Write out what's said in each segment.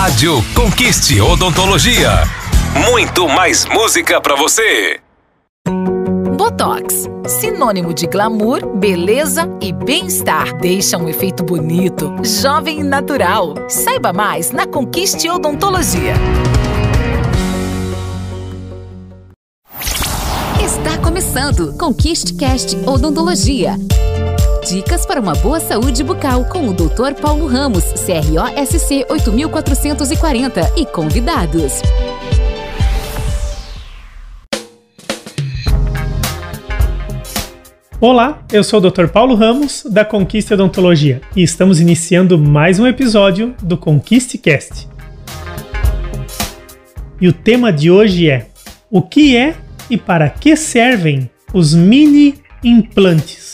Rádio Conquiste Odontologia. Muito mais música para você. Botox, sinônimo de glamour, beleza e bem-estar. Deixa um efeito bonito, jovem e natural. Saiba mais na Conquiste Odontologia. Está começando Conquiste Cast Odontologia. Dicas para uma boa saúde bucal com o Dr. Paulo Ramos, CROSC 8440 e convidados. Olá, eu sou o Dr. Paulo Ramos, da Conquista Odontologia, e estamos iniciando mais um episódio do Conquiste Cast. E o tema de hoje é: o que é e para que servem os mini implantes?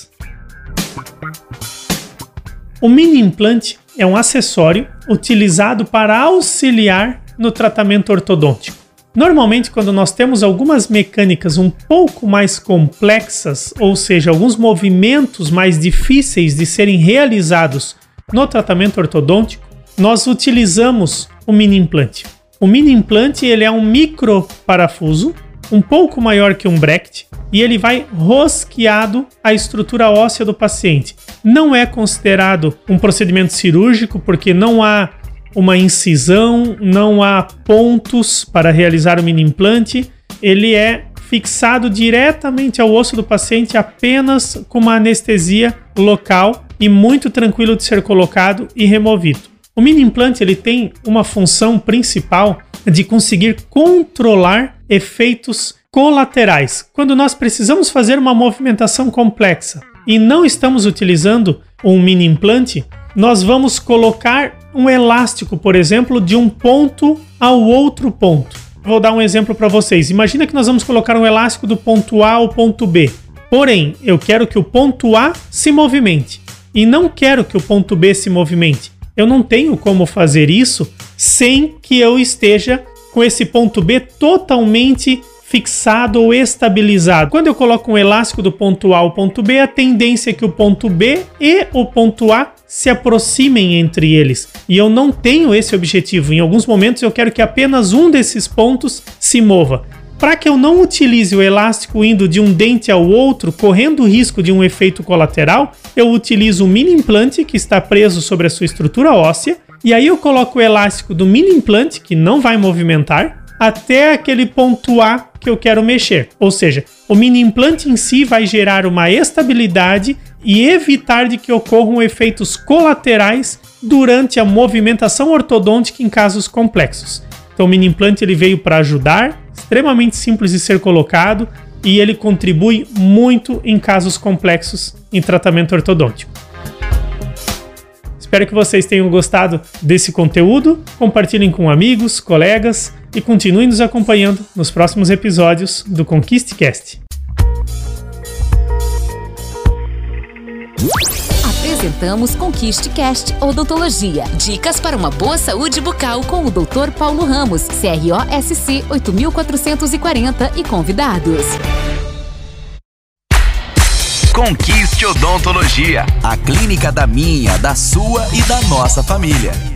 O mini implante é um acessório utilizado para auxiliar no tratamento ortodôntico. Normalmente, quando nós temos algumas mecânicas um pouco mais complexas, ou seja, alguns movimentos mais difíceis de serem realizados no tratamento ortodôntico, nós utilizamos o mini implante. O mini implante ele é um micro parafuso um pouco maior que um bracket e ele vai rosqueado à estrutura óssea do paciente. Não é considerado um procedimento cirúrgico porque não há uma incisão, não há pontos para realizar o mini implante. Ele é fixado diretamente ao osso do paciente apenas com uma anestesia local e muito tranquilo de ser colocado e removido. O mini implante ele tem uma função principal de conseguir controlar efeitos colaterais. Quando nós precisamos fazer uma movimentação complexa e não estamos utilizando um mini implante, nós vamos colocar um elástico, por exemplo, de um ponto ao outro ponto. Vou dar um exemplo para vocês. Imagina que nós vamos colocar um elástico do ponto A ao ponto B. Porém, eu quero que o ponto A se movimente e não quero que o ponto B se movimente. Eu não tenho como fazer isso sem que eu esteja com esse ponto B totalmente fixado ou estabilizado. Quando eu coloco um elástico do ponto A ao ponto B, a tendência é que o ponto B e o ponto A se aproximem entre eles. E eu não tenho esse objetivo. Em alguns momentos eu quero que apenas um desses pontos se mova. Para que eu não utilize o elástico indo de um dente ao outro, correndo o risco de um efeito colateral, eu utilizo um mini implante que está preso sobre a sua estrutura óssea e aí eu coloco o elástico do mini implante, que não vai movimentar, até aquele ponto A que eu quero mexer. Ou seja, o mini implante em si vai gerar uma estabilidade e evitar de que ocorram efeitos colaterais durante a movimentação ortodôntica em casos complexos. Então o mini implante ele veio para ajudar, extremamente simples de ser colocado e ele contribui muito em casos complexos em tratamento ortodôntico. Espero que vocês tenham gostado desse conteúdo. Compartilhem com amigos, colegas e continuem nos acompanhando nos próximos episódios do ConquisteCast. Apresentamos ConquisteCast Odontologia. Dicas para uma boa saúde bucal com o Dr. Paulo Ramos, CROSC 8440 e convidados. Conquiste Odontologia, a clínica da minha, da sua e da nossa família.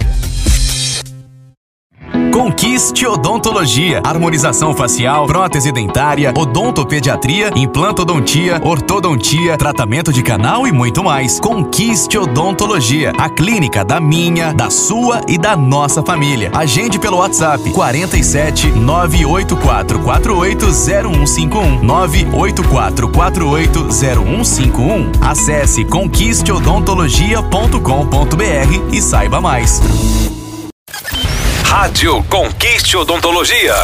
Conquiste Odontologia. Harmonização facial, prótese dentária, odontopediatria, implantodontia, ortodontia, tratamento de canal e muito mais. Conquiste Odontologia. A clínica da minha, da sua e da nossa família. Agende pelo WhatsApp 47 984 480151 984 480151. Acesse conquisteodontologia.com.br e saiba mais. Rádio Conquiste Odontologia.